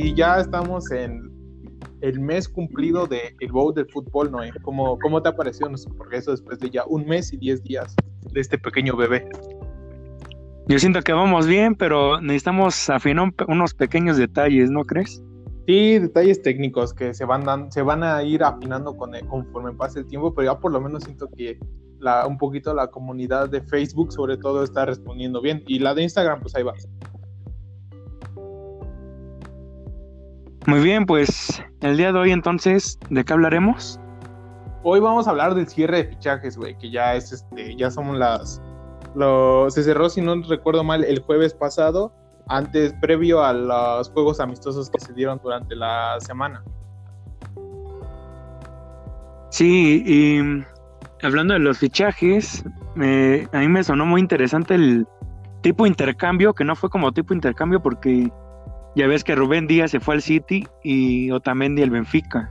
Y ya estamos en el mes cumplido del el Bowl del fútbol, Noé. ¿Cómo, ¿Cómo te ha parecido nuestro progreso después de ya un mes y diez días de este pequeño bebé? Yo siento que vamos bien, pero necesitamos afinar unos pequeños detalles, ¿no crees? Sí, detalles técnicos que se van, se van a ir afinando con, conforme pase el tiempo, pero ya por lo menos siento que la, un poquito la comunidad de Facebook sobre todo está respondiendo bien y la de Instagram pues ahí va. Muy bien, pues el día de hoy entonces, ¿de qué hablaremos? Hoy vamos a hablar del cierre de fichajes, güey, que ya es este, ya somos las lo, se cerró, si no recuerdo mal, el jueves pasado, antes, previo a los juegos amistosos que se dieron durante la semana. Sí, y hablando de los fichajes, a mí me sonó muy interesante el tipo intercambio, que no fue como tipo intercambio porque ya ves que Rubén Díaz se fue al City y Otamendi al Benfica.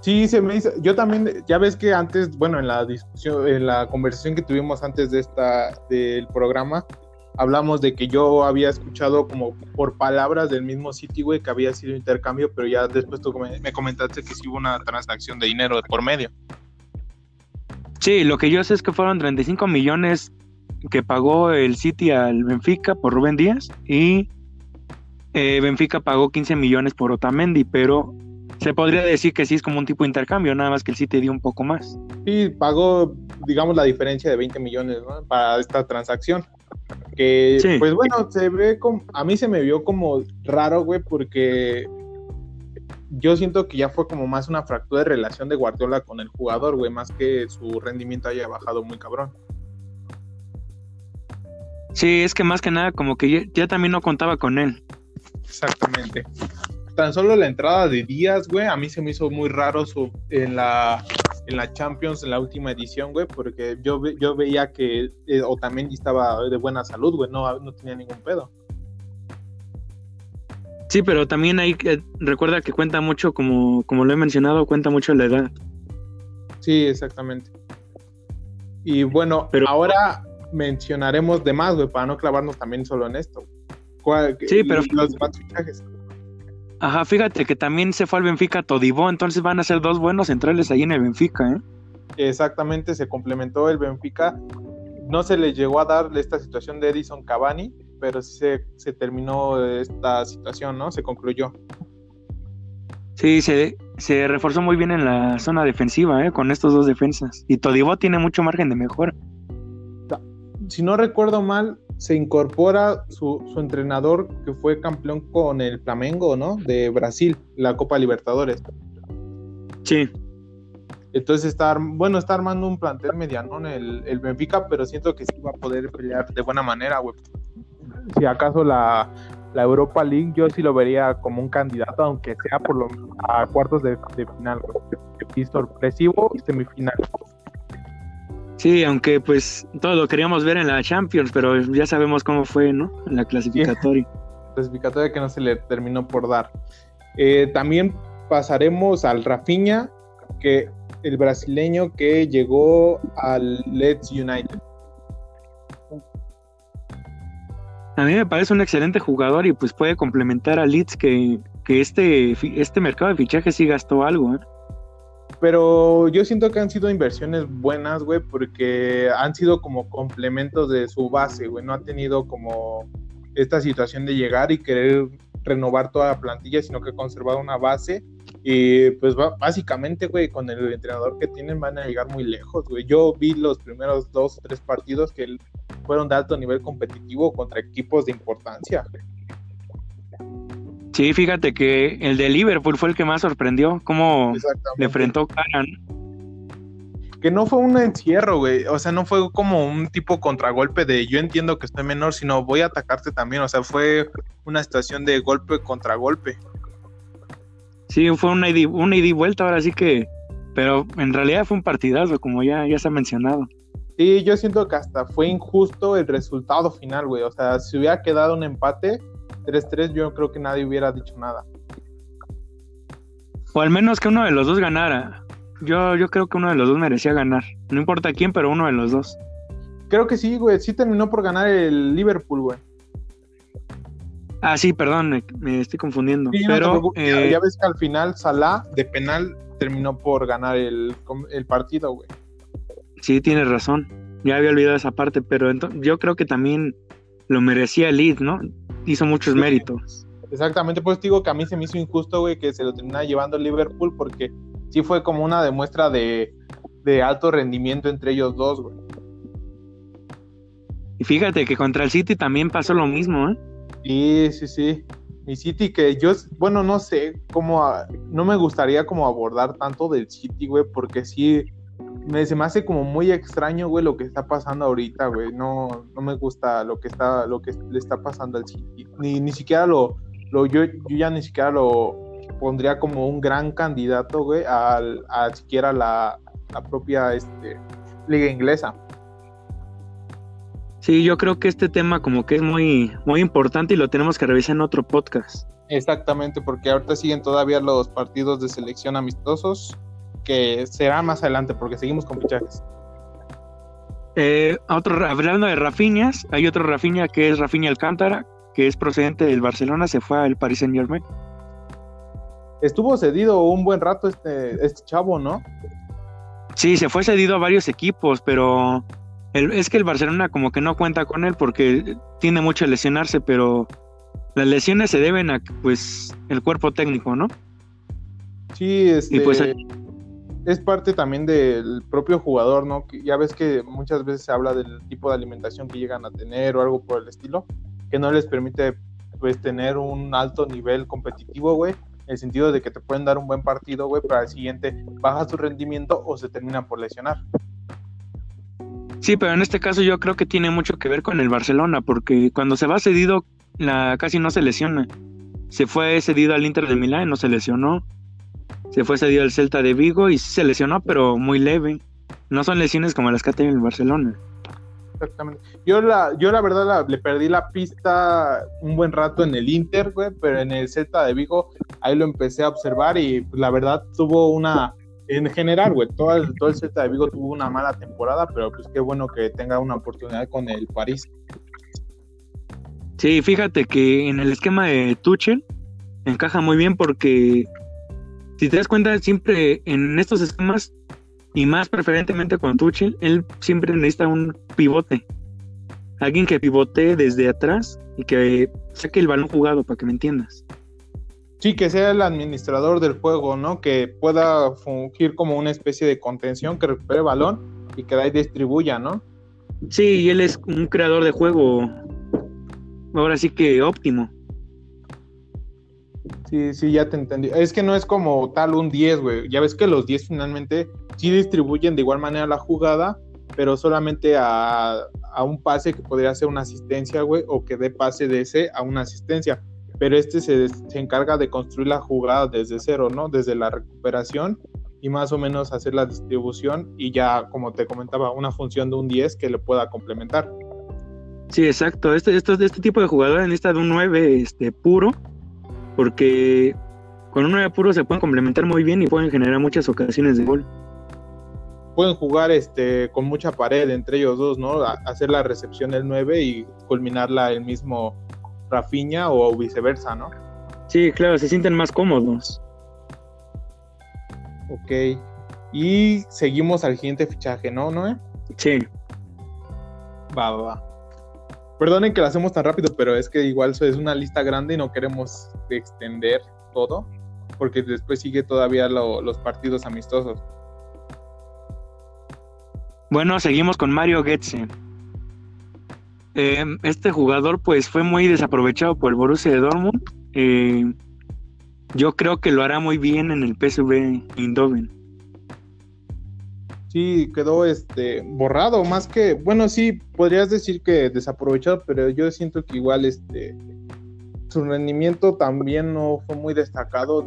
Sí, se me hizo. Yo también, ya ves que antes, bueno, en la discusión, en la conversación que tuvimos antes de esta, del programa, hablamos de que yo había escuchado como por palabras del mismo City, güey, que había sido intercambio, pero ya después tú me comentaste que sí hubo una transacción de dinero por medio. Sí, lo que yo sé es que fueron 35 millones que pagó el City al Benfica por Rubén Díaz y eh, Benfica pagó 15 millones por Otamendi, pero se podría decir que sí es como un tipo de intercambio, nada más que el City dio un poco más. Sí, pagó, digamos, la diferencia de 20 millones para esta transacción. Que, pues bueno, se ve como, a mí se me vio como raro, güey, porque yo siento que ya fue como más una fractura de relación de Guardiola con el jugador, güey, más que su rendimiento haya bajado muy cabrón. Sí, es que más que nada como que ya, ya también no contaba con él. Exactamente tan solo la entrada de Díaz, güey, a mí se me hizo muy raro su, en, la, en la Champions, en la última edición, güey, porque yo, yo veía que eh, Otamendi estaba de buena salud, güey, no, no tenía ningún pedo. Sí, pero también hay que, recuerda que cuenta mucho, como, como lo he mencionado, cuenta mucho la edad. Sí, exactamente. Y bueno, pero, ahora mencionaremos de más, güey, para no clavarnos también solo en esto. Sí, pero los demás fichajes. Ajá, fíjate que también se fue al Benfica Todibó, entonces van a ser dos buenos centrales ahí en el Benfica, ¿eh? Exactamente, se complementó el Benfica. No se le llegó a dar esta situación de Edison Cavani, pero sí se, terminó esta situación, ¿no? Se concluyó. Sí, se, se reforzó muy bien en la zona defensiva, ¿eh? Con estos dos defensas. Y Todibó tiene mucho margen de mejora. Si no recuerdo mal, se incorpora su, entrenador que fue campeón con el Flamengo, ¿no? De Brasil, la Copa Libertadores. Sí. Entonces está, bueno, está armando un plantel mediano en el, el Benfica, pero siento que sí va a poder pelear de buena manera, güey. Si acaso la, Europa League yo sí lo vería como un candidato, aunque sea por lo a cuartos de, final, güey. Y sorpresivo y semifinal. Sí, aunque pues todo lo queríamos ver en la Champions, pero ya sabemos cómo fue, ¿no? En la clasificatoria. clasificatoria que no se le terminó por dar. Eh, también pasaremos al Rafinha, que el brasileño que llegó al Leeds United. A mí me parece un excelente jugador y pues puede complementar a Leeds que, que este, este mercado de fichajes sí gastó algo, ¿eh? Pero yo siento que han sido inversiones buenas, güey, porque han sido como complementos de su base, güey. No ha tenido como esta situación de llegar y querer renovar toda la plantilla, sino que ha conservado una base. Y pues básicamente, güey, con el entrenador que tienen van a llegar muy lejos, güey. Yo vi los primeros dos o tres partidos que fueron de alto nivel competitivo contra equipos de importancia. Sí, fíjate que el de Liverpool fue el que más sorprendió, cómo le enfrentó Karan. Que no fue un encierro, güey. O sea, no fue como un tipo contragolpe de yo entiendo que estoy menor, sino voy a atacarte también. O sea, fue una situación de golpe contra golpe. Sí, fue una ida, una y vuelta, ahora sí que. Pero en realidad fue un partidazo, como ya, ya se ha mencionado. Sí, yo siento que hasta fue injusto el resultado final, güey. O sea, si hubiera quedado un empate, 3-3 yo creo que nadie hubiera dicho nada. O al menos que uno de los dos ganara. Yo, yo creo que uno de los dos merecía ganar. No importa quién, pero uno de los dos. Creo que sí, güey. Sí terminó por ganar el Liverpool, güey. Ah, sí, perdón, me, me estoy confundiendo. pero eh, ya, ves que al final Salah de penal terminó por ganar el, el partido, güey. Sí, tienes razón. Ya había olvidado esa parte, pero yo creo que también lo merecía Leeds, ¿no? Hizo muchos méritos. Exactamente, pues digo que a mí se me hizo injusto, güey, que se lo terminara llevando Liverpool porque sí fue como una demuestra de, de alto rendimiento entre ellos dos, güey. Y fíjate que contra el City también pasó lo mismo, ¿eh? Sí, sí, sí. Mi City que yo, bueno, no sé cómo, no me gustaría como abordar tanto del City, güey, porque sí, me, se me hace como muy extraño, güey, lo que está pasando ahorita, güey. No, no me gusta lo que está, lo que le está pasando al City. Ni, ni siquiera lo, lo yo, yo ya ni siquiera lo pondría como un gran candidato, güey, al, a siquiera la, la propia este, liga inglesa. Sí, yo creo que este tema como que es muy, muy importante y lo tenemos que revisar en otro podcast. Exactamente, porque ahorita siguen todavía los partidos de selección amistosos, que será más adelante, porque seguimos con fichajes. Eh, otro, hablando de Rafiñas, hay otro Rafiña que es Rafiña Alcántara, que es procedente del Barcelona, se fue al Paris Saint Germain. Estuvo cedido un buen rato este, este chavo, ¿no? Sí, se fue cedido a varios equipos, pero es que el Barcelona como que no cuenta con él porque tiene mucho a lesionarse, pero las lesiones se deben a pues el cuerpo técnico, ¿no? Sí, este, pues, es parte también del propio jugador, ¿no? ya ves que muchas veces se habla del tipo de alimentación que llegan a tener o algo por el estilo, que no les permite pues tener un alto nivel competitivo, güey, en el sentido de que te pueden dar un buen partido, güey, pero al siguiente baja su rendimiento o se terminan por lesionar. Sí, pero en este caso yo creo que tiene mucho que ver con el Barcelona, porque cuando se va cedido, la, casi no se lesiona. Se fue cedido al Inter de Milán, no se lesionó. Se fue cedido al Celta de Vigo y se lesionó, pero muy leve. No son lesiones como las que ha tenido el Barcelona. Exactamente. Yo la, yo la verdad le perdí la pista un buen rato en el Inter, güey, pero en el Celta de Vigo ahí lo empecé a observar y pues, la verdad tuvo una en general, güey, todo el, todo el Celta de Vigo tuvo una mala temporada, pero pues qué bueno que tenga una oportunidad con el París. Sí, fíjate que en el esquema de Tuchel encaja muy bien porque si te das cuenta, siempre en estos esquemas y más preferentemente con Tuchel, él siempre necesita un pivote. Alguien que pivote desde atrás y que saque el balón jugado, para que me entiendas. Sí, que sea el administrador del juego, ¿no? Que pueda fungir como una especie de contención, que recupere el balón y que ahí distribuya, ¿no? Sí, y él es un creador de juego, ahora sí que óptimo. Sí, sí, ya te entendí. Es que no es como tal un 10, güey. Ya ves que los 10 finalmente sí distribuyen de igual manera la jugada, pero solamente a, a un pase que podría ser una asistencia, güey, o que dé pase de ese a una asistencia pero este se, encarga de construir la jugada desde cero, ¿no? Desde la recuperación y más o menos hacer la distribución y ya, como te comentaba, una función de un 10 que le pueda complementar. Sí, exacto. Este, este, este tipo de jugadores necesita de un 9 este, puro, porque con un 9 puro se pueden complementar muy bien y pueden generar muchas ocasiones de gol. Pueden jugar este, con mucha pared entre ellos dos, ¿no? hacer la recepción del 9 y culminarla el mismo Rafiña o viceversa, ¿no? Sí, claro, se sienten más cómodos. Ok. Y seguimos al siguiente fichaje, ¿no, Noé? Sí. Va, va, va. Perdonen que lo hacemos tan rápido, pero es que igual es una lista grande y no queremos extender todo, porque después sigue todavía los partidos amistosos. Bueno, seguimos con Mario Goetze. Eh, este jugador pues fue muy desaprovechado por el Borussia de Dortmund. Eh, yo creo que lo hará muy bien en el PSV Eindhoven. Sí, quedó este borrado, más que, bueno, sí, podrías decir que desaprovechado, pero yo siento que igual este su rendimiento también no fue muy destacado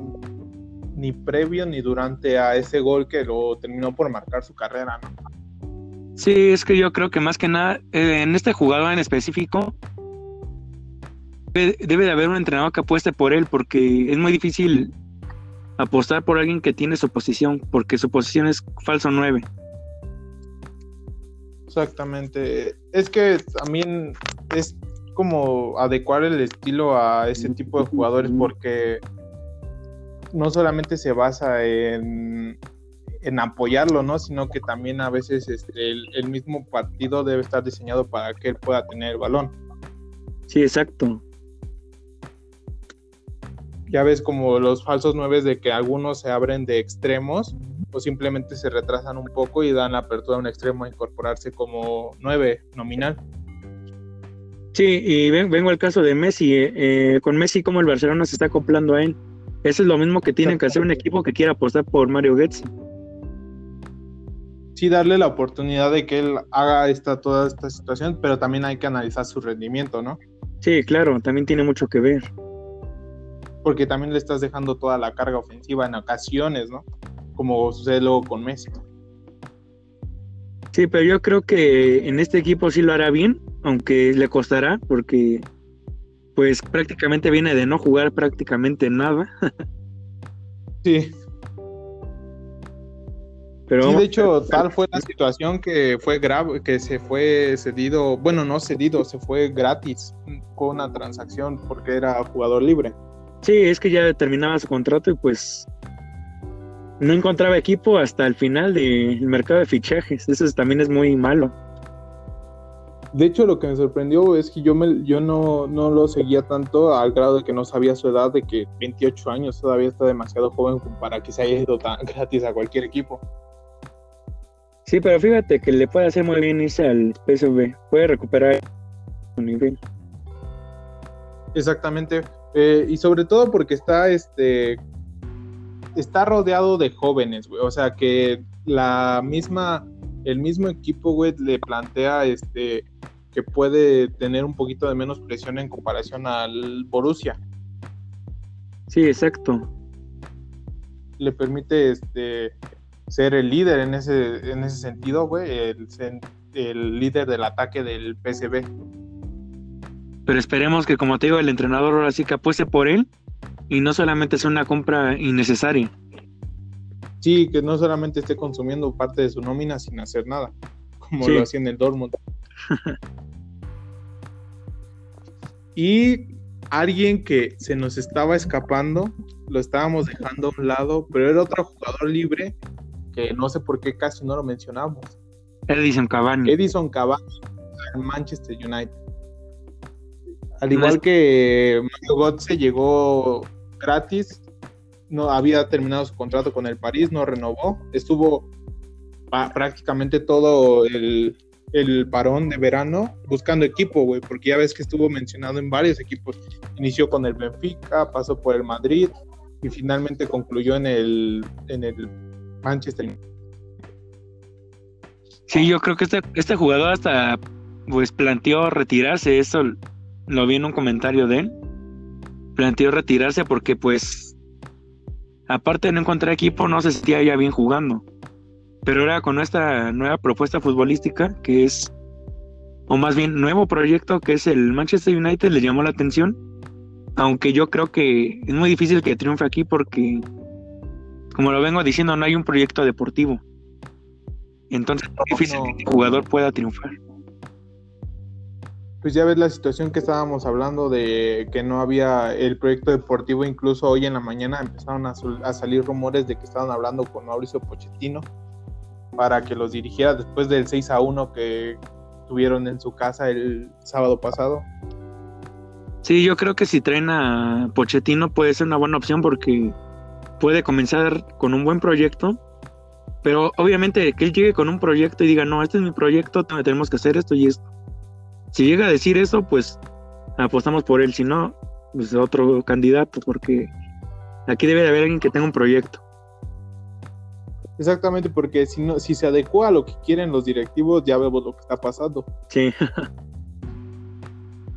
ni previo ni durante a ese gol que lo terminó por marcar su carrera, ¿no? Sí, es que yo creo que más que nada, eh, en este jugador en específico, debe, de haber un entrenador que apueste por él, porque es muy difícil apostar por alguien que tiene su posición, porque su posición es falso 9. Exactamente. Es que también es como adecuar el estilo a ese tipo de jugadores porque no solamente se basa en, en apoyarlo, ¿no? Sino que también a veces este, el, mismo partido debe estar diseñado para que él pueda tener el balón. Sí, exacto. Ya ves como los falsos nueve de que algunos se abren de extremos o simplemente se retrasan un poco y dan la apertura a un extremo a incorporarse como nueve nominal. Sí, y vengo al caso de Messi. Eh, eh, con Messi, como el Barcelona se está acoplando a él. Eso es lo mismo que tiene que hacer un equipo que quiera apostar por Mario Götze. Sí, darle la oportunidad de que él haga esta, toda esta situación, pero también hay que analizar su rendimiento, ¿no? Sí, claro, también tiene mucho que ver. Porque también le estás dejando toda la carga ofensiva en ocasiones, ¿no? Como sucede luego con Messi. Sí, pero yo creo que en este equipo sí lo hará bien, aunque le costará, porque pues prácticamente viene de no jugar prácticamente nada. sí. Pero sí, de hecho, tal fue la situación que fue grave, que se fue cedido, bueno, no cedido, se fue gratis con una transacción porque era jugador libre. Sí, es que ya terminaba su contrato y pues no encontraba equipo hasta el final del mercado de fichajes. Eso también es muy malo. De hecho, lo que me sorprendió es que yo, me, yo no, no lo seguía tanto al grado de que no sabía su edad, de que 28 años todavía está demasiado joven para que se haya ido tan gratis a cualquier equipo. Sí, pero fíjate que le puede hacer muy bien irse al PSV. Puede recuperar su nivel. Exactamente. Eh, y sobre todo porque está este está rodeado de jóvenes, güey. O sea que la misma, el mismo equipo, güey, le plantea este que puede tener un poquito de menos presión en comparación al Borussia. Sí, exacto. Le permite este ser el líder en ese, en ese sentido, güey, el, líder del ataque del PSV. Pero esperemos que, como te digo, el entrenador ahora sí que apueste por él y no solamente sea una compra innecesaria. Sí, que no solamente esté consumiendo parte de su nómina sin hacer nada, como lo hacía en el Dortmund. y alguien que se nos estaba escapando, lo estábamos dejando a un lado, pero era otro jugador libre no sé por qué casi no lo mencionamos. Edison Cavani. Edison Cavani en Manchester United. Al igual que Mario Götze llegó gratis, no había terminado su contrato con el París, no renovó, estuvo prácticamente todo el, el parón de verano buscando equipo, güey, porque ya ves que estuvo mencionado en varios equipos. Inició con el Benfica, pasó por el Madrid y finalmente concluyó en el, en el Manchester. Sí, yo creo que este, este jugador hasta pues planteó retirarse, eso lo vi en un comentario de él. Planteó retirarse porque pues aparte de no encontrar equipo no se sentía ya bien jugando. Pero ahora con esta nueva propuesta futbolística que es o más bien nuevo proyecto que es el Manchester United le llamó la atención. Aunque yo creo que es muy difícil que triunfe aquí porque como lo vengo diciendo, no hay un proyecto deportivo. Entonces es difícil que el jugador pueda triunfar. Pues ya ves la situación que estábamos hablando de que no había el proyecto deportivo, incluso hoy en la mañana empezaron a, salir rumores de que estaban hablando con Mauricio Pochettino para que los dirigiera después del 6 a 1 que tuvieron en su casa el sábado pasado. Sí, yo creo que si traen a Pochettino puede ser una buena opción porque puede comenzar con un buen proyecto, pero obviamente que él llegue con un proyecto y diga, no, este es mi proyecto, tenemos que hacer esto y esto. Si llega a decir eso, pues apostamos por él, si no, pues otro candidato, porque aquí debe de haber alguien que tenga un proyecto. Exactamente, porque si no, si se adecua a lo que quieren los directivos, ya vemos lo que está pasando. Sí.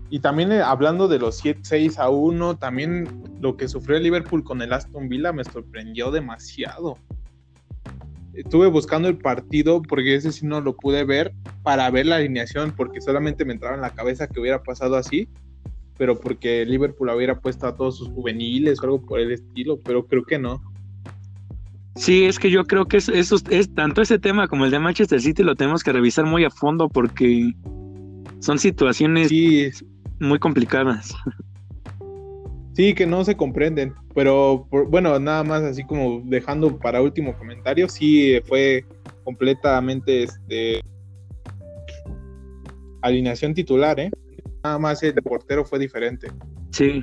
Y también eh, hablando de los 7, 6 a 1, también lo que sufrió el Liverpool con el Aston Villa me sorprendió demasiado. Estuve buscando el partido porque ese sí no lo pude ver para ver la alineación porque solamente me entraba en la cabeza que hubiera pasado así, pero porque Liverpool hubiera puesto a todos sus juveniles o algo por el estilo, pero creo que no. Sí, es que yo creo que eso, es tanto ese tema como el de Manchester City lo tenemos que revisar muy a fondo porque son situaciones muy complicadas. Sí, que no se comprenden, pero bueno, nada más así como dejando para último comentario, sí fue completamente este alineación titular, ¿eh? Nada más el portero fue diferente. Sí.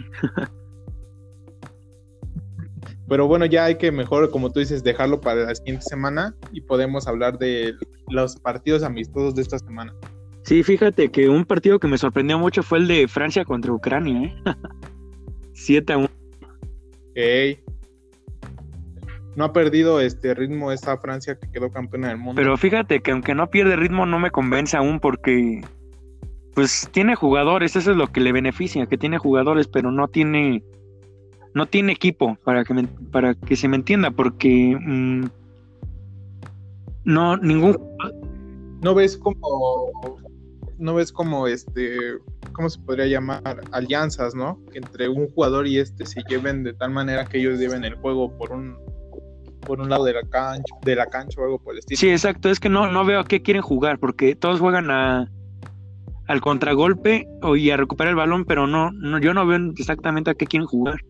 Pero bueno, ya hay que mejor, como tú dices, dejarlo para la siguiente semana y podemos hablar de los partidos amistosos de esta semana. Sí, fíjate que un partido que me sorprendió mucho fue el de Francia contra Ucrania, ¿eh? 7 a 1. No ha perdido este ritmo esta Francia que quedó campeona del mundo. Pero fíjate que aunque no pierde ritmo no me convence aún porque pues tiene jugadores, eso es lo que le beneficia, que tiene jugadores, pero no tiene no tiene equipo para que para que se me entienda porque mm, no ningún no ves como no ves como este, ¿cómo se podría llamar? Alianzas, ¿no? Que entre un jugador y este se lleven de tal manera que ellos lleven el juego por un por un lado de la cancha, de la cancha o algo por el estilo. Sí, exacto, es que no, no veo a qué quieren jugar, porque todos juegan a al contragolpe o y a recuperar el balón, pero no, no, yo no veo exactamente a qué quieren jugar.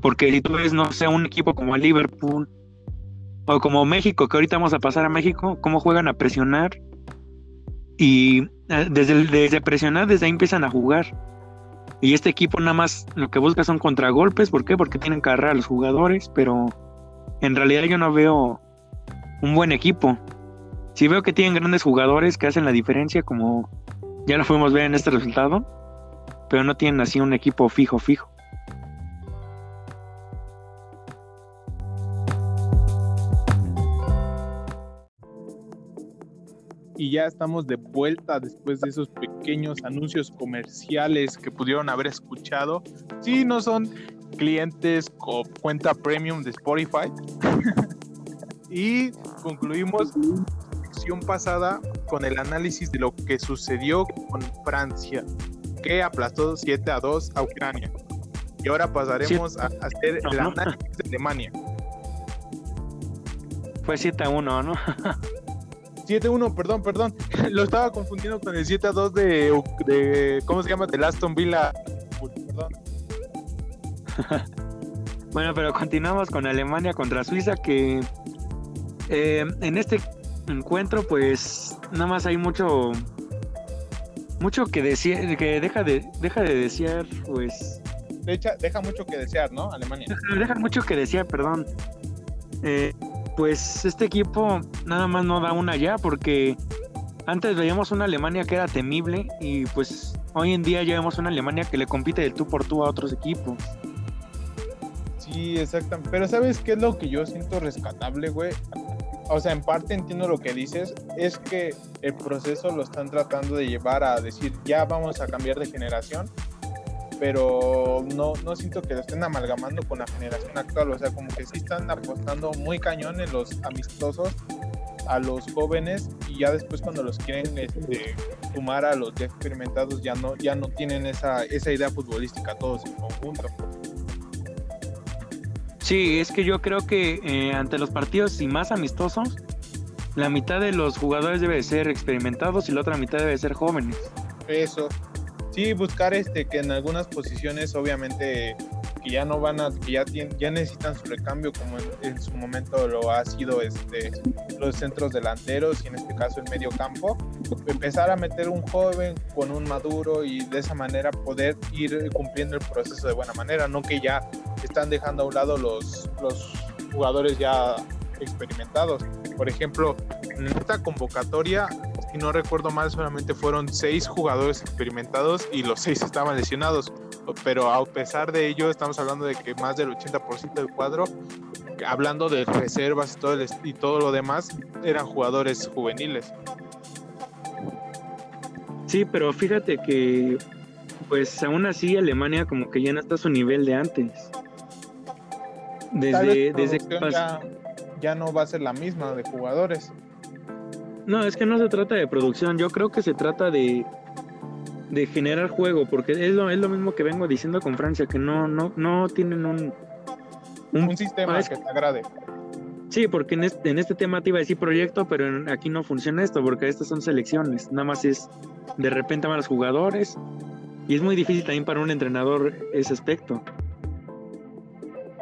Porque si tú ves, no sé, un equipo como el Liverpool o como México, que ahorita vamos a pasar a México, cómo juegan a presionar y eh, desde, desde presionar, desde ahí empiezan a jugar. Y este equipo nada más lo que busca son contragolpes. ¿Por qué? Porque tienen carrera a los jugadores, pero en realidad yo no veo un buen equipo. Sí veo que tienen grandes jugadores que hacen la diferencia, como ya lo fuimos ver en este resultado, pero no tienen así un equipo fijo, fijo. Y ya estamos de vuelta después de esos pequeños anuncios comerciales que pudieron haber escuchado. Si no son clientes con cuenta premium de Spotify. y concluimos la sección pasada con el análisis de lo que sucedió con Francia, que aplastó 7 a 2 a Ucrania. Y ahora pasaremos a hacer el análisis de Alemania. Fue 7 a 1, ¿no? 7-1, perdón, perdón. Lo estaba confundiendo con el 7-2 de, de, ¿Cómo se llama? De Aston Villa. Perdón. bueno, pero continuamos con Alemania contra Suiza, que eh, en este encuentro, pues nada más hay mucho. Mucho que decir, que deja de, deja de desear, pues. Deja, deja mucho que desear, ¿no? Alemania. Deja, deja mucho que desear, perdón. Eh, pues este equipo nada más no da una ya porque antes veíamos una Alemania que era temible y pues hoy en día ya vemos una Alemania que le compite de tú por tú a otros equipos. Sí, exactamente. Pero ¿sabes qué es lo que yo siento rescatable, güey? O sea, en parte entiendo lo que dices, es que el proceso lo están tratando de llevar a decir, ya vamos a cambiar de generación, pero no, no siento que lo estén amalgamando con la generación actual, o sea, como que sí están apostando muy cañón en los amistosos a los jóvenes y ya después cuando los quieren este, sumar a los ya experimentados ya no, ya no tienen esa, esa idea futbolística todos en conjunto. Sí, es que yo creo que eh, ante los partidos y más amistosos, la mitad de los jugadores debe ser experimentados y la otra mitad debe ser jóvenes. Eso, sí buscar este que en algunas posiciones obviamente que ya no van a que ya tienen, ya necesitan su recambio como en, su momento lo ha sido este los centros delanteros y en este caso el medio campo empezar a meter un joven con un maduro y de esa manera poder ir cumpliendo el proceso de buena manera no que ya están dejando a un lado los los jugadores ya experimentados por ejemplo en esta convocatoria y no recuerdo mal, solamente fueron seis jugadores experimentados y los seis estaban lesionados. Pero a pesar de ello, estamos hablando de que más del 80% del cuadro, hablando de reservas y todo, y todo lo demás, eran jugadores juveniles. Sí, pero fíjate que, pues aún así, Alemania como que ya no está a su nivel de antes. Desde, desde que ya, ya no va a ser la misma de jugadores. No, es que no se trata de producción, yo creo que se trata de, de generar juego, porque es lo, es lo mismo que vengo diciendo con Francia, que no, no, no tienen un, un, sistema que te agrade. Sí, porque en este, en este tema te iba a decir proyecto, pero aquí no funciona esto, porque estas son selecciones, nada más es de repente van los jugadores Y es muy difícil también para un entrenador ese aspecto.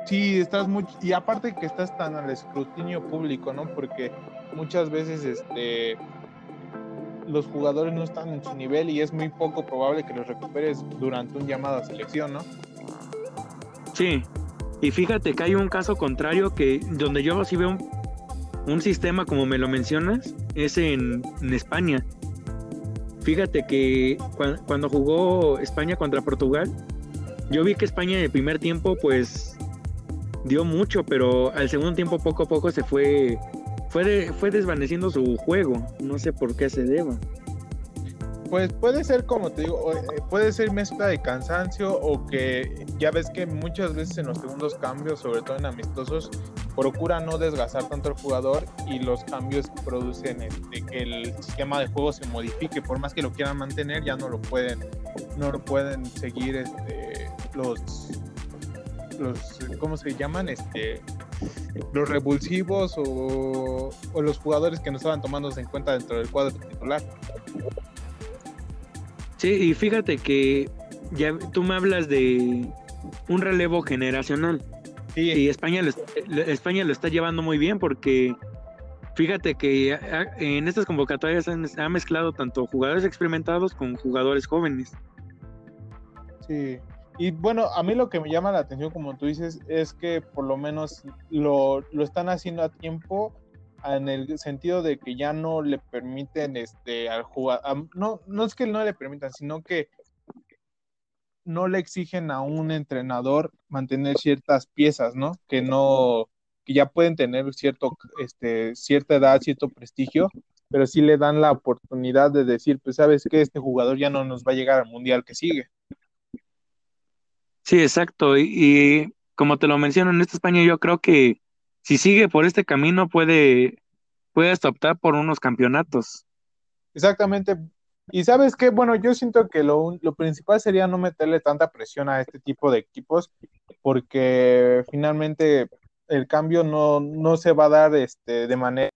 Sí, estás muy y aparte que estás tan al escrutinio público, ¿no? Porque muchas veces este los jugadores no están en su nivel y es muy poco probable que los recuperes durante un llamado a selección, ¿no? Sí. Y fíjate que hay un caso contrario que donde yo sí veo un, sistema como me lo mencionas, es en, España. Fíjate que cuando jugó España contra Portugal, yo vi que España en el primer tiempo pues dio mucho, pero al segundo tiempo poco a poco se fue fue, fue desvaneciendo su juego. No sé por qué se deba. Pues puede ser, como te digo, eh, puede ser mezcla de cansancio o que ya ves que muchas veces en los segundos cambios, sobre todo en amistosos, procura no desgastar tanto al jugador y los cambios producen de que el sistema de juego se modifique, por más que lo quieran mantener, ya no lo pueden, no lo pueden seguir este, los los, ¿cómo se llaman? Este, los revulsivos o, los jugadores que no estaban tomándose en cuenta dentro del cuadro titular. Sí, y fíjate que ya tú me hablas de un relevo generacional. Y España lo, España lo está llevando muy bien porque fíjate que en estas convocatorias han, ha mezclado tanto jugadores experimentados con jugadores jóvenes. Sí, y bueno, a mí lo que me llama la atención, como tú dices, es que por lo menos lo, están haciendo a tiempo en el sentido de que ya no le permiten este al jugador, no, no es que no le permitan, sino que no le exigen a un entrenador mantener ciertas piezas, ¿no? Que no, que ya pueden tener cierto, este, cierta edad, cierto prestigio, pero sí le dan la oportunidad de decir, pues sabes que este jugador ya no nos va a llegar al mundial que sigue. Sí, exacto. Y, como te lo menciono, en esta España yo creo que si sigue por este camino puede, puede optar por unos campeonatos. Exactamente. Y sabes qué, bueno, yo siento que lo, lo, principal sería no meterle tanta presión a este tipo de equipos, porque finalmente el cambio no, no se va a dar este, de manera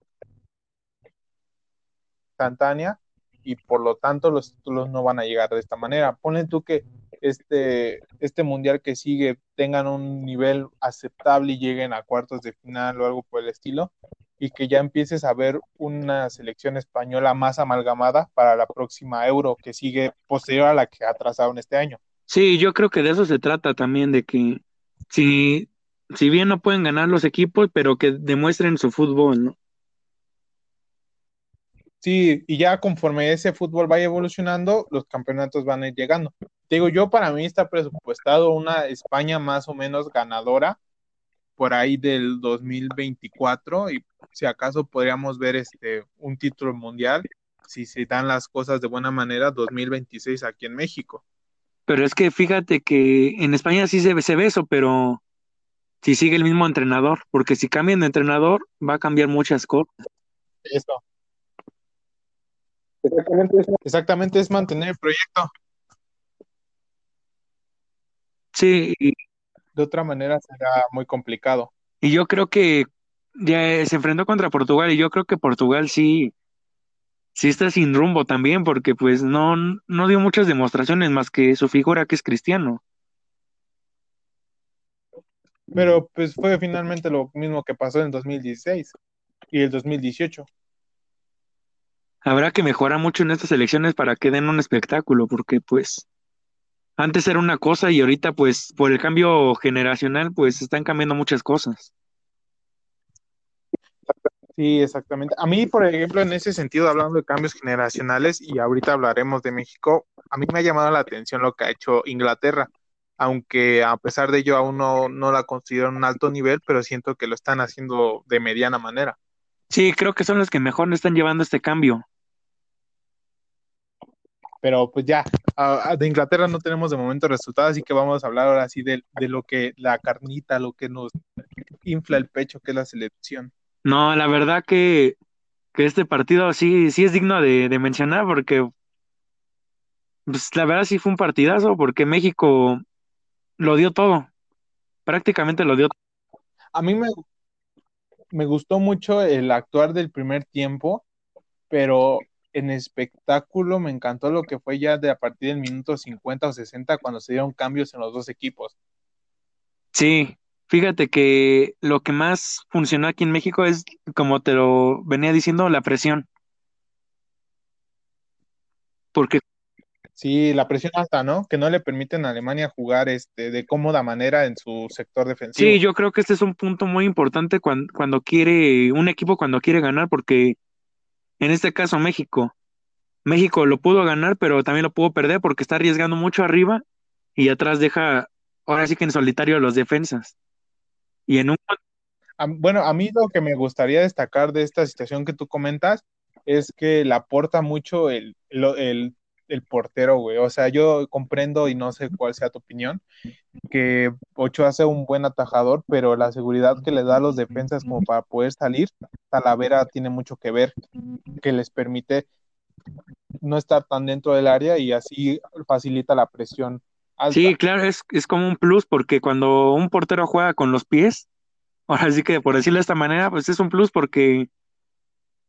instantánea y por lo tanto los títulos no van a llegar de esta manera. Ponle tú que este, este mundial que sigue tengan un nivel aceptable y lleguen a cuartos de final o algo por el estilo, y que ya empieces a ver una selección española más amalgamada para la próxima Euro que sigue posterior a la que ha trazado en este año. Sí, yo creo que de eso se trata también, de que si, si bien no pueden ganar los equipos, pero que demuestren su fútbol, ¿no? Sí, y ya conforme ese fútbol vaya evolucionando, los campeonatos van a ir llegando. Digo, yo para mí está presupuestado una España más o menos ganadora por ahí del 2024 y si acaso podríamos ver este un título mundial si se dan las cosas de buena manera 2026 aquí en México. Pero es que fíjate que en España sí se, se ve eso, pero si sigue el mismo entrenador, porque si cambian de entrenador va a cambiar muchas cosas. Eso. Exactamente es, mantener el proyecto. Sí. De otra manera será muy complicado. Y yo creo que ya se enfrentó contra Portugal y yo creo que Portugal sí, sí está sin rumbo también porque pues no, no dio muchas demostraciones más que su figura que es cristiano. Pero pues fue finalmente lo mismo que pasó en 2016 y el 2018 habrá que mejorar mucho en estas elecciones para que den un espectáculo, porque pues antes era una cosa y ahorita pues por el cambio generacional pues están cambiando muchas cosas. Sí, exactamente. A mí, por ejemplo, en ese sentido, hablando de cambios generacionales, y ahorita hablaremos de México, a mí me ha llamado la atención lo que ha hecho Inglaterra, aunque a pesar de ello aún no, no la considero un alto nivel, pero siento que lo están haciendo de mediana manera. Sí, creo que son los que mejor están llevando este cambio pero pues ya, de Inglaterra no tenemos de momento resultados, así que vamos a hablar ahora sí de, lo que la carnita, lo que nos infla el pecho, que es la selección. No, la verdad que, este partido sí, sí es digno de, mencionar, porque pues, la verdad sí fue un partidazo, porque México lo dio todo, prácticamente lo dio. A mí me, me gustó mucho el actuar del primer tiempo, pero en espectáculo me encantó lo que fue ya de a partir del minuto 50 o 60 cuando se dieron cambios en los dos equipos. Sí, fíjate que lo que más funcionó aquí en México es, como te lo venía diciendo, la presión. Porque Sí, la presión alta, ¿no? Que no le permiten a Alemania jugar este, de cómoda manera en su sector defensivo. Sí, yo creo que este es un punto muy importante cuando, cuando quiere, un equipo cuando quiere ganar, porque en este caso México, México lo pudo ganar, pero también lo pudo perder porque está arriesgando mucho arriba y atrás deja, ahora sí que en solitario a los defensas. Y en un... Bueno, a mí lo que me gustaría destacar de esta situación que tú comentas es que le aporta mucho el, el el portero, güey. O sea, yo comprendo y no sé cuál sea tu opinión, que Ocho hace un buen atajador, pero la seguridad que le da a los defensas como para poder salir, Talavera tiene mucho que ver, que les permite no estar tan dentro del área y así facilita la presión. Sí, claro, es, es como un plus porque cuando un portero juega con los pies, ahora sí que por decirlo de esta manera, pues es un plus porque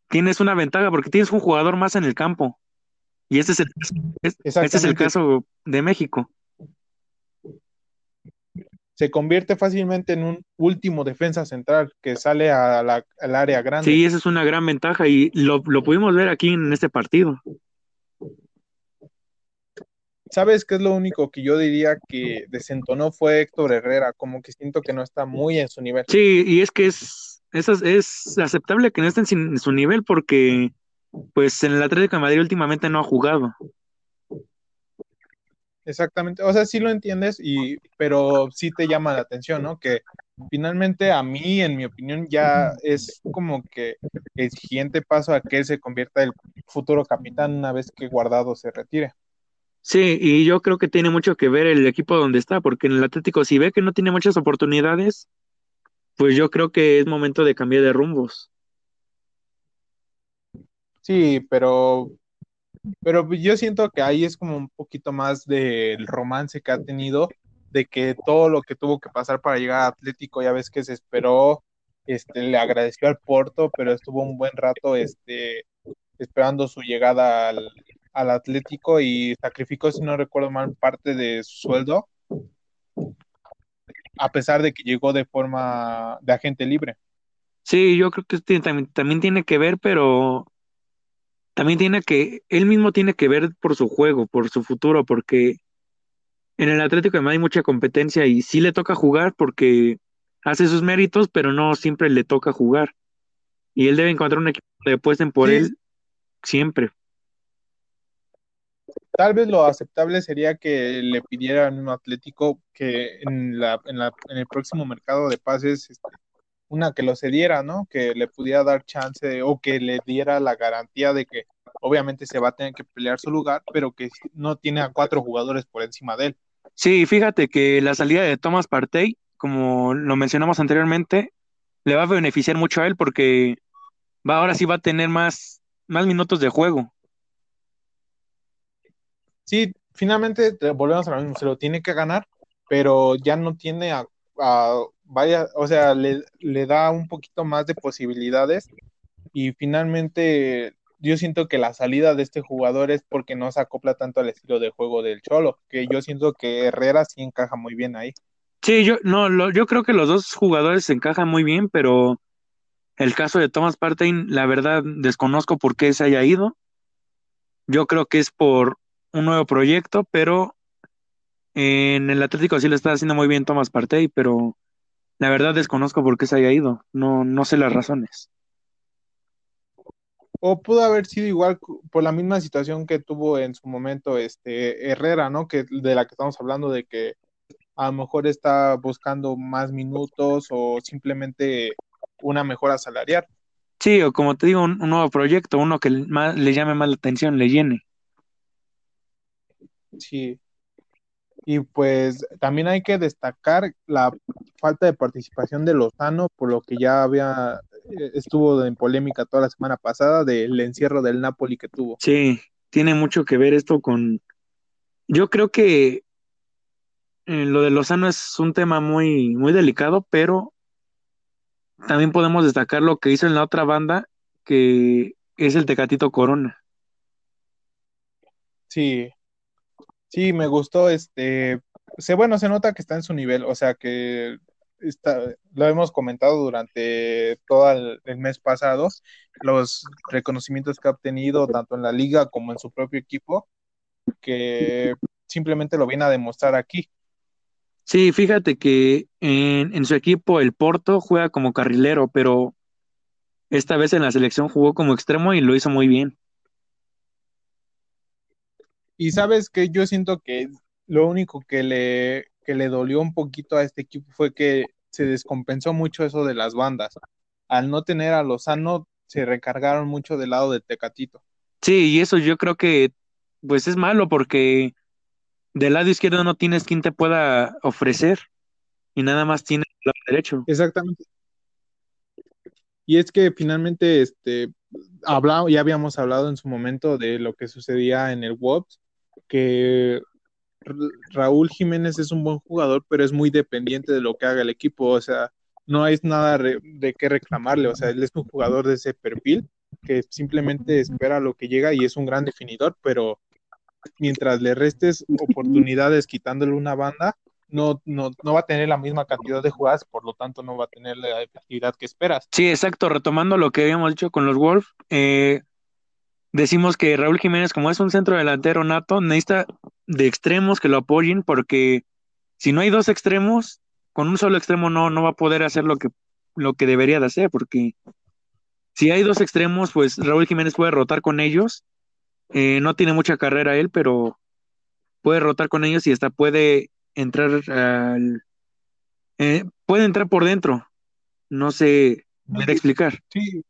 tienes una ventaja, porque tienes un jugador más en el campo. Y este es el, este es el caso de México. Se convierte fácilmente en un último defensa central que sale a la, al área grande. Sí, esa es una gran ventaja y lo, lo pudimos ver aquí en este partido. ¿Sabes qué es lo único que yo diría que desentonó fue Héctor Herrera? Como que siento que no está muy en su nivel. Sí, y es que es, es, es aceptable que no esté en su nivel porque pues en el Atlético de Madrid últimamente no ha jugado. Exactamente, o sea, sí lo entiendes, y, pero sí te llama la atención, ¿no? Que finalmente a mí, en mi opinión, ya es como que el siguiente paso a que él se convierta el futuro capitán una vez que Guardado se retire. Sí, y yo creo que tiene mucho que ver el equipo donde está, porque en el Atlético, si ve que no tiene muchas oportunidades, pues yo creo que es momento de cambiar de rumbos. Sí, pero, pero yo siento que ahí es como un poquito más del romance que ha tenido, de que todo lo que tuvo que pasar para llegar a Atlético, ya ves que se esperó, este, le agradeció al Porto, pero estuvo un buen rato este, esperando su llegada al, al Atlético y sacrificó, si no recuerdo mal, parte de su sueldo, a pesar de que llegó de forma de agente libre. Sí, yo creo que también, también tiene que ver, pero también tiene que, él mismo tiene que ver por su juego, por su futuro, porque en el Atlético de Madrid hay mucha competencia y sí le toca jugar porque hace sus méritos, pero no siempre le toca jugar. Y él debe encontrar un equipo que apuesten por él siempre. Tal vez lo aceptable sería que le pidieran un Atlético que en, la, en, la, en el próximo mercado de pases este, una que lo cediera, ¿no? Que le pudiera dar chance o que le diera la garantía de que obviamente se va a tener que pelear su lugar, pero que no tiene a cuatro jugadores por encima de él. Sí, fíjate que la salida de Thomas Partey, como lo mencionamos anteriormente, le va a beneficiar mucho a él porque va, ahora sí va a tener más, más minutos de juego. Sí, finalmente volvemos a lo mismo, se lo tiene que ganar, pero ya no tiene a vaya, o sea, le, le, da un poquito más de posibilidades y finalmente yo siento que la salida de este jugador es porque no se acopla tanto al estilo de juego del Cholo, que yo siento que Herrera sí encaja muy bien ahí. Sí, yo no, lo, yo creo que los dos jugadores se encajan muy bien, pero el caso de Thomas Partey, la verdad desconozco por qué se haya ido. Yo creo que es por un nuevo proyecto, pero en el Atlético sí le está haciendo muy bien Thomas Partey, pero la verdad desconozco por qué se haya ido. No, no sé las razones. O pudo haber sido igual por la misma situación que tuvo en su momento este Herrera, ¿no? Que de la que estamos hablando de que a lo mejor está buscando más minutos o simplemente una mejora salarial. Sí, o como te digo, un, nuevo proyecto, uno que más, le llame más la atención, le llene. Sí, y pues también hay que destacar la falta de participación de Lozano, por lo que ya había eh, estuvo en polémica toda la semana pasada del encierro del Napoli que tuvo. Sí, tiene mucho que ver esto con yo creo que eh, lo de Lozano es un tema muy muy delicado, pero también podemos destacar lo que hizo en la otra banda que es el Tecatito Corona. Sí, sí, me gustó, este, se, bueno, se nota que está en su nivel, o sea que está, lo hemos comentado durante todo el, mes pasado, los reconocimientos que ha obtenido tanto en la liga como en su propio equipo, que simplemente lo viene a demostrar aquí. Sí, fíjate que en, en su equipo el Porto juega como carrilero, pero esta vez en la selección jugó como extremo y lo hizo muy bien. Y sabes que yo siento que lo único que le, que le dolió un poquito a este equipo fue que se descompensó mucho eso de las bandas. Al no tener a Lozano, se recargaron mucho del lado de Tecatito. Sí, y eso yo creo que pues es malo porque del lado izquierdo no tienes quien te pueda ofrecer y nada más tienes el lado derecho. Exactamente. Y es que finalmente, este, hablado, ya habíamos hablado en su momento de lo que sucedía en el Wolves, que Raúl Jiménez es un buen jugador, pero es muy dependiente de lo que haga el equipo, o sea, no hay nada de qué reclamarle, o sea, él es un jugador de ese perfil que simplemente espera lo que llega y es un gran definidor, pero mientras le restes oportunidades quitándole una banda, no, no, no va a tener la misma cantidad de jugadas, por lo tanto no va a tener la efectividad que esperas. Sí, exacto, retomando lo que habíamos dicho con los Wolves, eh, decimos que Raúl Jiménez, como es un centro delantero nato, necesita de extremos que lo apoyen, porque si no hay dos extremos, con un solo extremo no, no va a poder hacer lo que, lo que debería de hacer, porque si hay dos extremos, pues Raúl Jiménez puede rotar con ellos. Eh, no tiene mucha carrera él, pero puede rotar con ellos y hasta puede entrar al... Eh, puede entrar por dentro. No sé, me da explicar. Sí.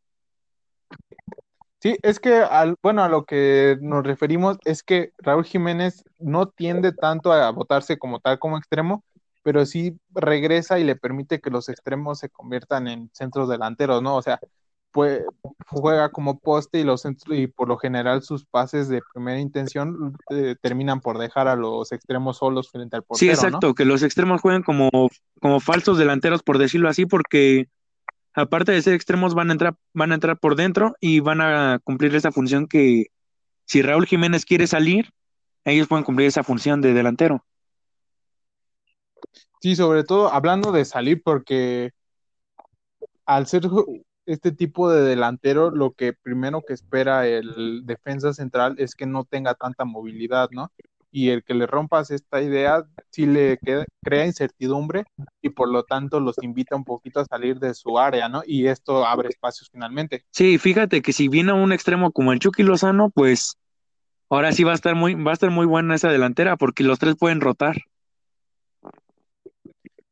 Sí, es que, al, bueno, a lo que nos referimos es que Raúl Jiménez no tiende tanto a votarse como tal como extremo, pero sí regresa y le permite que los extremos se conviertan en centros delanteros, ¿no? O sea, pues, juega como poste y, los, y por lo general sus pases de primera intención eh, terminan por dejar a los extremos solos frente al portero. Sí, exacto, que los extremos juegan como, como falsos delanteros, por decirlo así, porque aparte de ser extremos van a entrar, van a entrar por dentro y van a cumplir esa función que si Raúl Jiménez quiere salir, ellos pueden cumplir esa función de delantero. Sí, sobre todo hablando de salir, porque al ser este tipo de delantero, lo que primero que espera el defensa central es que no tenga tanta movilidad, ¿no? Y el que le rompas esta idea sí le crea incertidumbre y por lo tanto los invita un poquito a salir de su área, ¿no? Y esto abre espacios finalmente. Sí, fíjate que si viene a un extremo como el Chucky Lozano, pues ahora sí va a estar muy, va a estar muy buena esa delantera porque los tres pueden rotar.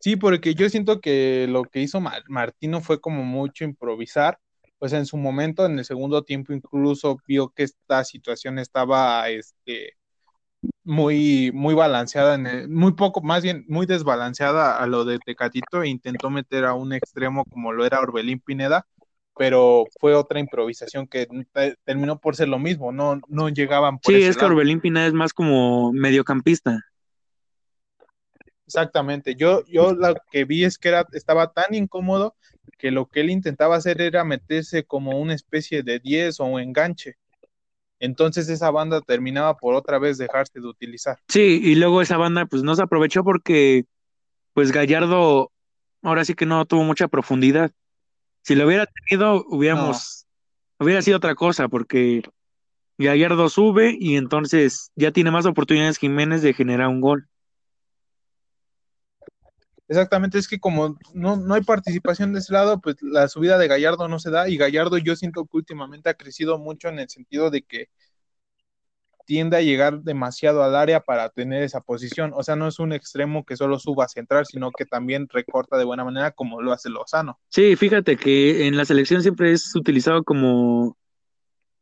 Sí, porque yo siento que lo que hizo Martino fue como mucho improvisar. Pues en su momento, en el segundo tiempo, incluso vio que esta situación estaba este, muy, muy balanceada, en muy poco, más bien muy desbalanceada a lo de Tecatito e intentó meter a un extremo como lo era Orbelín Pineda, pero fue otra improvisación que terminó por ser lo mismo, no, no llegaban por Sí, es que Orbelín Pineda es más como mediocampista. Exactamente. Yo, yo lo que vi es que era, estaba tan incómodo que lo que él intentaba hacer era meterse como una especie de 10 o un enganche. Entonces esa banda terminaba por otra vez dejarse de utilizar. Sí, y luego esa banda pues no se aprovechó porque pues Gallardo ahora sí que no tuvo mucha profundidad. Si lo hubiera tenido, hubiéramos, hubiera sido otra cosa porque Gallardo sube y entonces ya tiene más oportunidades Jiménez de generar un gol. Exactamente, es que como no, no hay participación de ese lado, pues la subida de Gallardo no se da y Gallardo yo siento que últimamente ha crecido mucho en el sentido de que tiende a llegar demasiado al área para tener esa posición. O sea, no es un extremo que solo suba a centrar, sino que también recorta de buena manera como lo hace Lozano. Sí, fíjate que en la selección siempre es utilizado como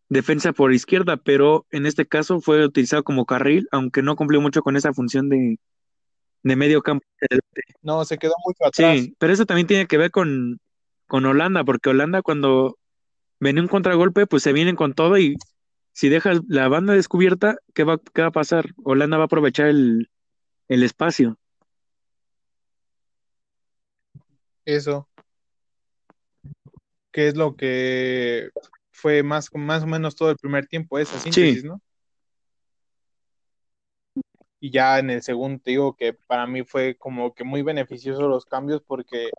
defensa por izquierda, pero en este caso fue utilizado como carril, aunque no cumplió mucho con esa función de, de medio campo. No, se quedó muy atrás. Sí, pero eso también tiene que ver con, con Holanda, porque Holanda cuando viene un contragolpe, pues se vienen con todo y si dejas la banda descubierta, ¿qué va, qué va a pasar? Holanda va a aprovechar el, el espacio. Eso. ¿Qué es lo que fue más, más o menos todo el primer tiempo, esa síntesis, ¿no? Y ya en el segundo te digo que para mí fue como que muy beneficioso los cambios porque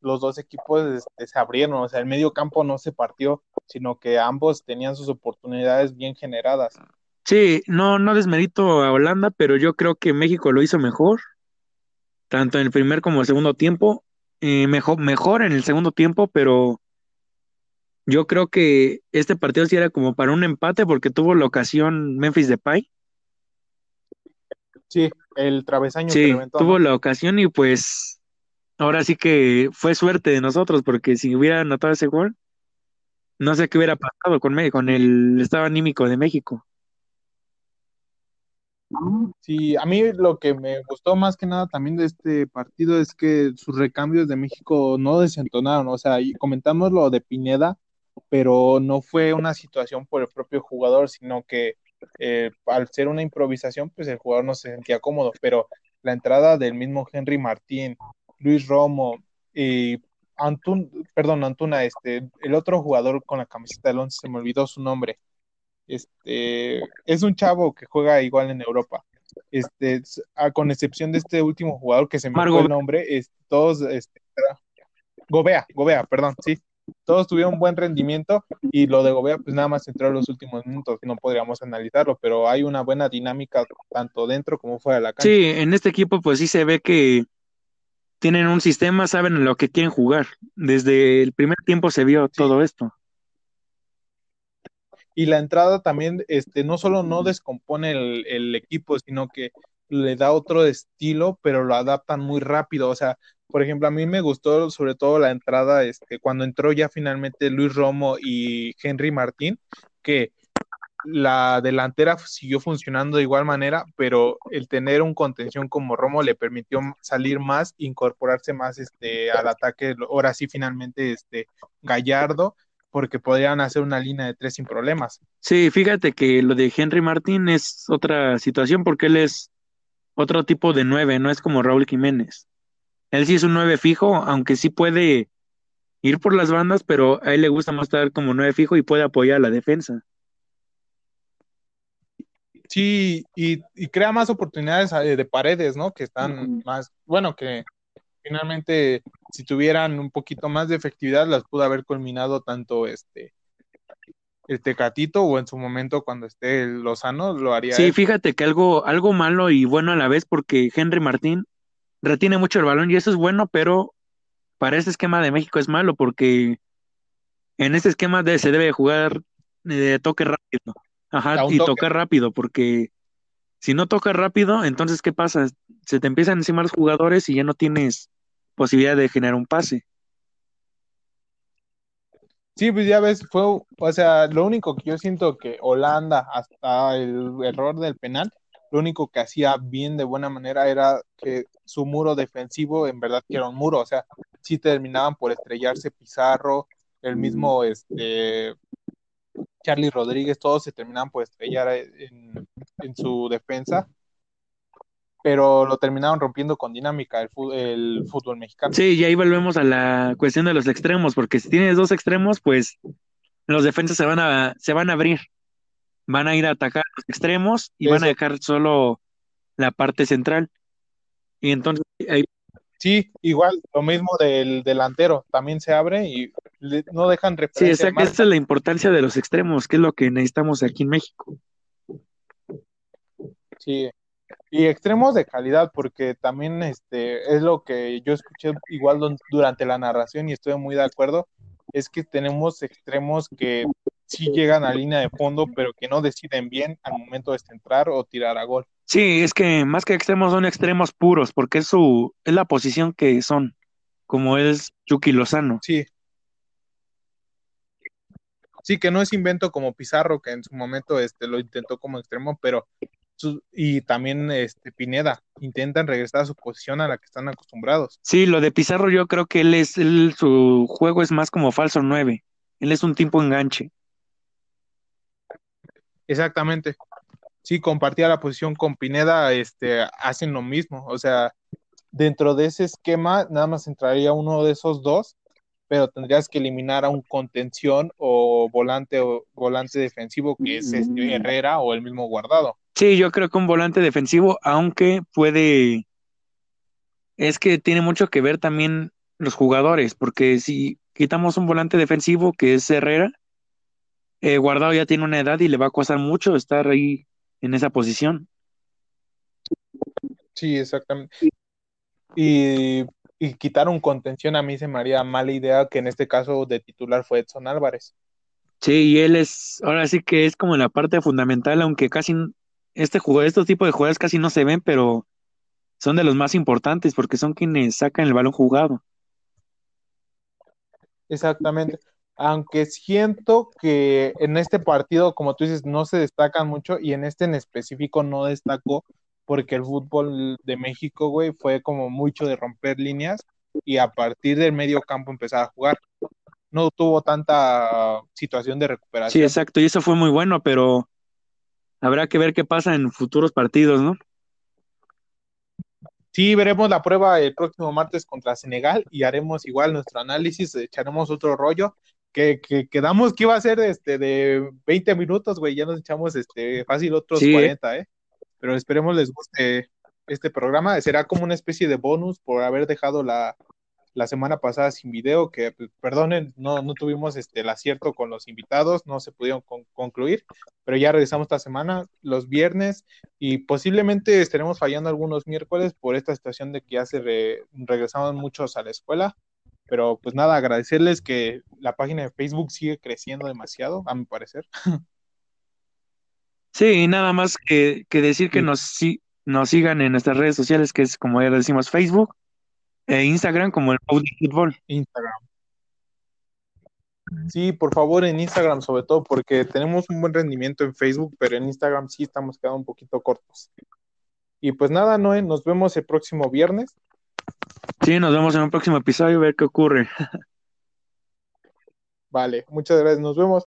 los dos equipos este, se abrieron, o sea, el medio campo no se partió, sino que ambos tenían sus oportunidades bien generadas. Sí, no, no desmerito a Holanda, pero yo creo que México lo hizo mejor, tanto en el primer como el segundo tiempo, eh, mejor, mejor en el segundo tiempo, pero yo creo que este partido sí era como para un empate porque tuvo la ocasión Memphis Depay. Sí, el travesaño. Sí, tuvo la ocasión y pues ahora sí que fue suerte de nosotros porque si hubiera anotado ese gol, no sé qué hubiera pasado con, con el estado anímico de México. Sí, a mí lo que me gustó más que nada también de este partido es que sus recambios de México no desentonaron, o sea, comentamos lo de Pineda, pero no fue una situación por el propio jugador, sino que eh, al ser una improvisación, pues el jugador no se sentía cómodo, pero la entrada del mismo Henry Martín, Luis Romo y Antun, perdón, Antuna, este, el otro jugador con la camiseta del 11, se me olvidó su nombre, este, es un chavo que juega igual en Europa. Este, con excepción de este último jugador que se me olvidó el nombre, es, todos, este, Gobea, Gobea, perdón, sí, todos tuvieron buen rendimiento y lo de Gobea pues nada más entró en los últimos minutos, no podríamos analizarlo, pero hay una buena dinámica tanto dentro como fuera de la cancha. Sí, en este equipo pues sí se ve que tienen un sistema, saben lo que quieren jugar. Desde el primer tiempo se vio todo esto. Y la entrada también, este, no solo no descompone el, el equipo, sino que le da otro estilo, pero lo adaptan muy rápido. O sea, por ejemplo, a mí me gustó sobre todo la entrada, este, cuando entró ya finalmente Luis Romo y Henry Martín, que la delantera siguió funcionando de igual manera, pero el tener un contención como Romo le permitió salir más, incorporarse más este, al ataque, ahora sí finalmente este, Gallardo, porque podrían hacer una línea de tres sin problemas. Sí, fíjate que lo de Henry Martín es otra situación porque él es otro tipo de nueve, no es como Raúl Jiménez. Él sí es un nueve fijo, aunque sí puede ir por las bandas, pero a él le gusta más estar como nueve fijo y puede apoyar a la defensa. Sí, y, crea más oportunidades eh, de paredes, ¿no? Que están más, bueno, que finalmente si tuvieran un poquito más de efectividad las pudo haber culminado tanto este el Tecatito o en su momento cuando esté el Lozano lo haría. Sí, fíjate que algo, algo malo y bueno a la vez porque Henry Martín retiene mucho el balón y eso es bueno, pero para este esquema de México es malo porque en este esquema de, se debe jugar de toque rápido. Ajá, y tocar rápido, porque si no toca rápido, entonces ¿qué pasa? Se te empiezan encima los jugadores y ya no tienes posibilidad de generar un pase. Sí, pues ya ves, fue, o sea, lo único que yo siento que Holanda, hasta el error del penal, lo único que hacía bien de buena manera era que su muro defensivo en verdad que era un muro, o sea, sí terminaban por estrellarse Pizarro, el mismo este Charlie Rodríguez, todos se terminaban por estrellar en, su defensa, pero lo terminaron rompiendo con dinámica el, el, fútbol mexicano. Sí, y ahí volvemos a la cuestión de los extremos, porque si tienes dos extremos, pues los defensas se van a, se van a abrir van a ir a atacar los extremos y van a dejar solo la parte central. Y entonces ahí... Sí, igual, lo mismo del delantero, también se abre y no dejan. Sí, esa, esa es la importancia de los extremos, que es lo que necesitamos aquí en México. Sí, y extremos de calidad, porque también este es lo que yo escuché igual durante la narración y estoy muy de acuerdo, es que tenemos extremos que sí llegan a línea de fondo, pero que no deciden bien al momento de centrar o tirar a gol. Sí, es que más que extremos son extremos puros, porque es su, es la posición que son, como es Chucky Lozano. Sí. Sí, que no es invento como Pizarro, que en su momento este, lo intentó como extremo, pero y también este Pineda intentan regresar a su posición a la que están acostumbrados. Sí, lo de Pizarro yo creo que él es él, su juego es más como falso 9. Él es un tipo enganche. Exactamente. Sí, compartía la posición con Pineda, este, hacen lo mismo. O sea, dentro de ese esquema, nada más entraría uno de esos dos, pero tendrías que eliminar a un contención o volante o volante defensivo que es este Herrera o el mismo guardado. Sí, yo creo que un volante defensivo, aunque puede, es que tiene mucho que ver también los jugadores, porque si quitamos un volante defensivo que es Herrera, eh, Guardado ya tiene una edad y le va a costar mucho estar ahí en esa posición. Sí, exactamente. Y, y quitar un contención a mí se me haría mala idea que en este caso de titular fue Edson Álvarez. Sí, y él es, ahora sí que es como la parte fundamental, aunque casi este jugador, estos tipos de jugadores casi no se ven, pero son de los más importantes porque son quienes sacan el balón jugado. Exactamente. Aunque siento que en este partido, como tú dices, no se destacan mucho y en este en específico no destacó porque el fútbol de México, güey, fue como mucho de romper líneas y a partir del medio campo empezar a jugar. No tuvo tanta situación de recuperación. Sí, exacto, y eso fue muy bueno, pero habrá que ver qué pasa en futuros partidos, ¿no? Sí, veremos la prueba el próximo martes contra Senegal y haremos igual nuestro análisis, echaremos otro rollo que, que quedamos que iba a ser este de 20 minutos, güey, ya nos echamos este fácil otros Sí, ¿eh? 40, ¿eh? Pero esperemos les guste este programa, será como una especie de bonus por haber dejado la, la semana pasada sin video, que pues, perdonen, no, no tuvimos este, el acierto con los invitados, no se pudieron con- concluir, pero ya regresamos esta semana, los viernes, y posiblemente estaremos fallando algunos miércoles por esta situación de que ya se re- regresamos muchos a la escuela. Pero pues nada, agradecerles que la página de Facebook sigue creciendo demasiado, a mi parecer. Sí, nada más que, que decir que Sí. nos, si- nos sigan en nuestras redes sociales, que es como ya decimos, Facebook e Instagram como el Pau de Fútbol. Instagram. Sí, por favor, en Instagram sobre todo, porque tenemos un buen rendimiento en Facebook, pero en Instagram sí estamos quedando un poquito cortos. Y pues nada, Noé, nos vemos el próximo viernes. Sí, nos vemos en un próximo episodio ver qué ocurre. Vale, muchas gracias, nos vemos.